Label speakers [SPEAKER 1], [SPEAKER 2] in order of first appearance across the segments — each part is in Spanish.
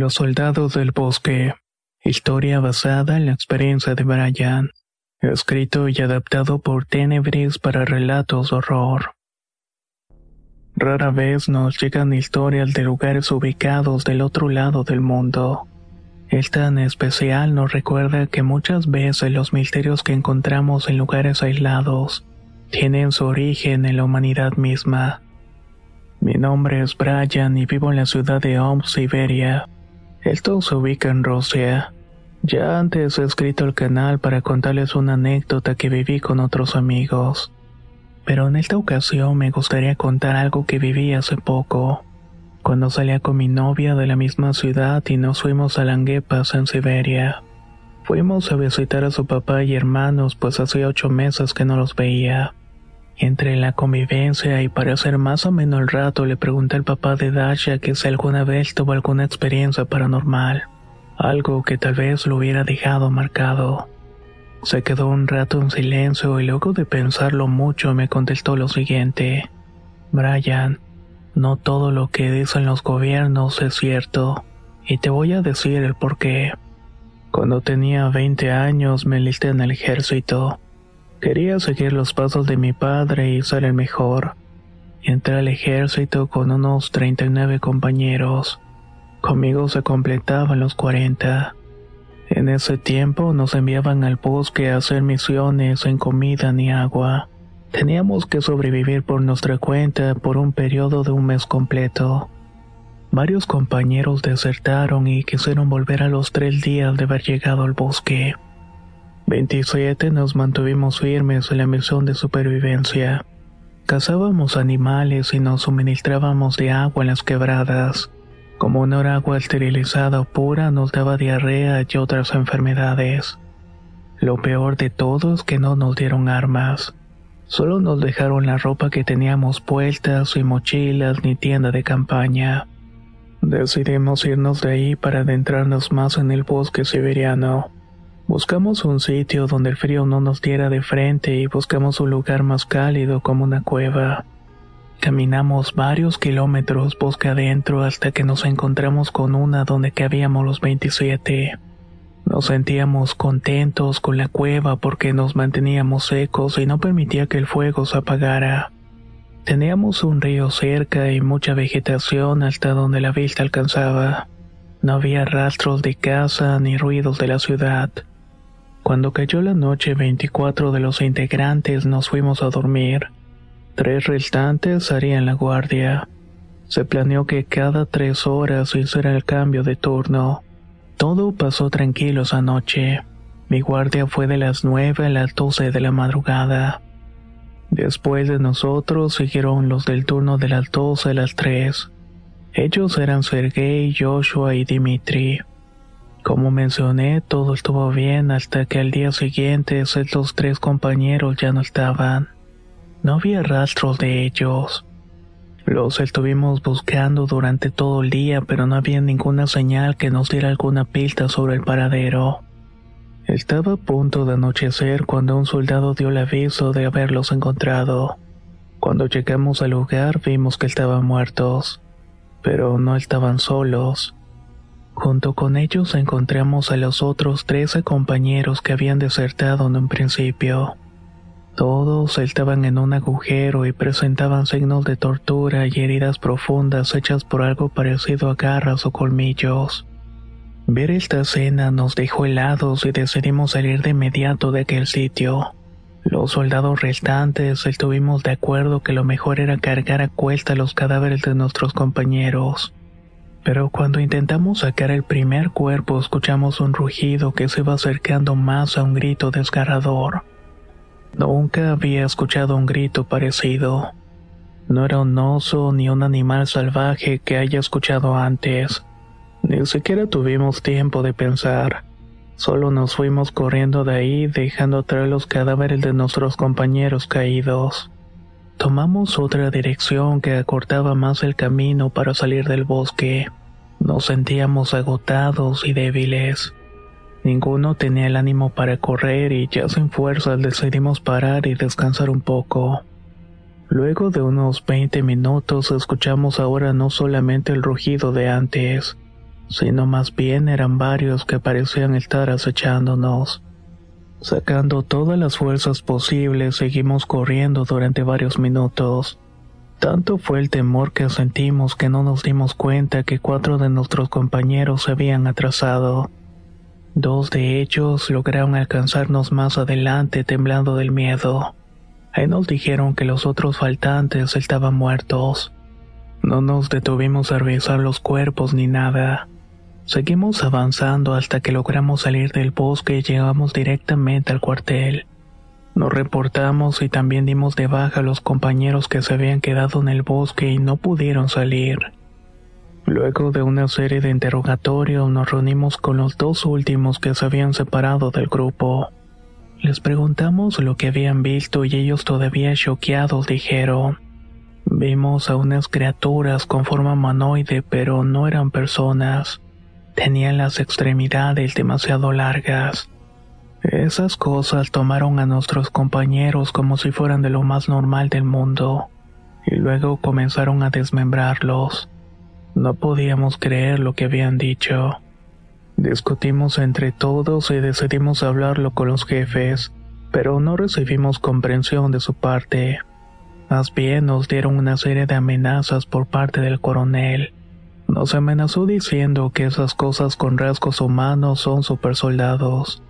[SPEAKER 1] Los soldados del bosque. Historia basada en la experiencia de Brian. Escrito y adaptado por Tenebris para relatos de horror. Rara vez nos llegan historias de lugares ubicados del otro lado del mundo. Esta en especial nos recuerda que muchas veces los misterios que encontramos en lugares aislados tienen su origen en la humanidad misma. Mi nombre es Brian y vivo en la ciudad de Omsk, Siberia. Esto se ubica en Rusia. Ya antes he escrito al canal para contarles una anécdota que viví con otros amigos. Pero en esta ocasión me gustaría contar algo que viví hace poco. Cuando salía con mi novia de la misma ciudad y nos fuimos a Languepas en Siberia. Fuimos a visitar a su papá y hermanos pues hacía ocho meses que no los veía. Entre la convivencia y para hacer más o menos el rato le pregunté al papá de Dasha que si alguna vez tuvo alguna experiencia paranormal, algo que tal vez lo hubiera dejado marcado. Se quedó un rato en silencio y luego de pensarlo mucho me contestó lo siguiente. Brian, no todo lo que dicen los gobiernos es cierto, y te voy a decir el por qué. Cuando tenía 20 años me listé en el ejército. Quería seguir los pasos de mi padre y ser el mejor. Entré al ejército con unos 39 compañeros. Conmigo se completaban los 40. En ese tiempo nos enviaban al bosque a hacer misiones sin comida ni agua. Teníamos que sobrevivir por nuestra cuenta por un periodo de un mes completo. Varios compañeros desertaron y quisieron volver a los tres días de haber llegado al bosque. 27 nos mantuvimos firmes en la misión de supervivencia. Cazábamos animales y nos suministrábamos de agua en las quebradas. Como era agua esterilizada o pura, nos daba diarrea y otras enfermedades. Lo peor de todo es que no nos dieron armas. Solo nos dejaron la ropa que teníamos puestas, y mochilas ni tienda de campaña. Decidimos irnos de ahí para adentrarnos más en el bosque siberiano. Buscamos un sitio donde el frío no nos diera de frente y buscamos un lugar más cálido como una cueva. Caminamos varios kilómetros bosque adentro hasta que nos encontramos con una donde cabíamos los 27. Nos sentíamos contentos con la cueva porque nos manteníamos secos y no permitía que el fuego se apagara. Teníamos un río cerca y mucha vegetación hasta donde la vista alcanzaba. No había rastros de casa ni ruidos de la ciudad. Cuando cayó la noche 24 de los integrantes nos fuimos a dormir. Tres restantes harían la guardia. Se planeó que cada tres horas hiciera el cambio de turno. Todo pasó tranquilo esa noche. Mi guardia fue de las nueve a las doce de la madrugada. Después de nosotros siguieron los del turno de las doce a las tres. Ellos eran Sergei, Joshua y Dimitri. Como mencioné, todo estuvo bien hasta que al día siguiente estos tres compañeros ya no estaban. No había rastros de ellos. Los estuvimos buscando durante todo el día, pero no había ninguna señal que nos diera alguna pista sobre el paradero. Estaba a punto de anochecer cuando un soldado dio el aviso de haberlos encontrado. Cuando llegamos al lugar vimos que estaban muertos, pero no estaban solos. Junto con ellos encontramos a los otros trece compañeros que habían desertado en un principio. Todos estaban en un agujero y presentaban signos de tortura y heridas profundas hechas por algo parecido a garras o colmillos. Ver esta escena nos dejó helados y decidimos salir de inmediato de aquel sitio. Los soldados restantes estuvimos de acuerdo que lo mejor era cargar a cuesta los cadáveres de nuestros compañeros. Pero cuando intentamos sacar el primer cuerpo escuchamos un rugido que se iba acercando más a un grito desgarrador. Nunca había escuchado un grito parecido. No era un oso ni un animal salvaje que haya escuchado antes. Ni siquiera tuvimos tiempo de pensar. Solo nos fuimos corriendo de ahí dejando atrás los cadáveres de nuestros compañeros caídos. Tomamos otra dirección que acortaba más el camino para salir del bosque. Nos sentíamos agotados y débiles. Ninguno tenía el ánimo para correr y ya sin fuerzas decidimos parar y descansar un poco. Luego de unos 20 minutos escuchamos ahora no solamente el rugido de antes, sino más bien eran varios que parecían estar acechándonos. Sacando todas las fuerzas posibles seguimos corriendo durante varios minutos. Tanto fue el temor que sentimos que no nos dimos cuenta que cuatro de nuestros compañeros se habían atrasado. Dos de ellos lograron alcanzarnos más adelante temblando del miedo. Ahí nos dijeron que los otros faltantes estaban muertos. No nos detuvimos a revisar los cuerpos ni nada. Seguimos avanzando hasta que logramos salir del bosque y llegamos directamente al cuartel. Nos reportamos y también dimos de baja a los compañeros que se habían quedado en el bosque y no pudieron salir. Luego de una serie de interrogatorios nos reunimos con los dos últimos que se habían separado del grupo. Les preguntamos lo que habían visto y ellos todavía choqueados dijeron, vimos a unas criaturas con forma humanoide pero no eran personas. Tenían las extremidades demasiado largas. Esas cosas tomaron a nuestros compañeros como si fueran de lo más normal del mundo, y luego comenzaron a desmembrarlos. No podíamos creer lo que habían dicho. Discutimos entre todos y decidimos hablarlo con los jefes, pero no recibimos comprensión de su parte. Más bien nos dieron una serie de amenazas por parte del coronel. Nos amenazó diciendo que esas cosas con rasgos humanos son supersoldados.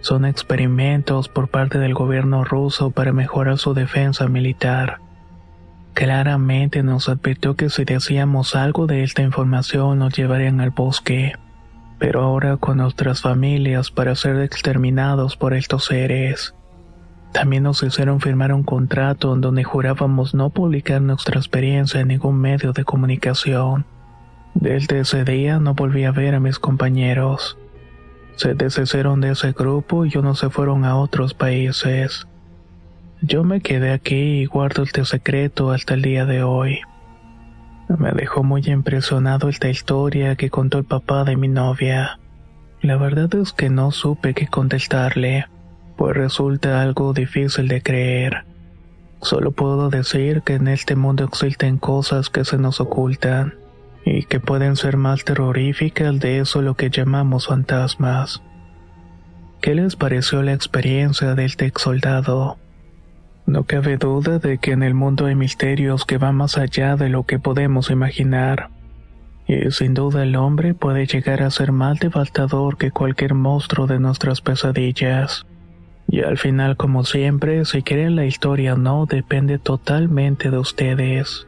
[SPEAKER 1] Son experimentos por parte del gobierno ruso para mejorar su defensa militar. Claramente nos advirtió que si decíamos algo de esta información nos llevarían al bosque, pero ahora con nuestras familias para ser exterminados por estos seres. También nos hicieron firmar un contrato en donde jurábamos no publicar nuestra experiencia en ningún medio de comunicación. Desde ese día no volví a ver a mis compañeros. Se deshicieron de ese grupo y unos se fueron a otros países. Yo me quedé aquí y guardo este secreto hasta el día de hoy. Me dejó muy impresionado esta historia que contó el papá de mi novia. La verdad es que no supe qué contestarle, pues resulta algo difícil de creer. Solo puedo decir que en este mundo existen cosas que se nos ocultan y que pueden ser más terroríficas de eso lo que llamamos fantasmas. ¿Qué les pareció la experiencia del ex soldado? No cabe duda de que en el mundo hay misterios que van más allá de lo que podemos imaginar. Y sin duda el hombre puede llegar a ser más devastador que cualquier monstruo de nuestras pesadillas. Y al final, como siempre, si creen la historia o no, depende totalmente de ustedes.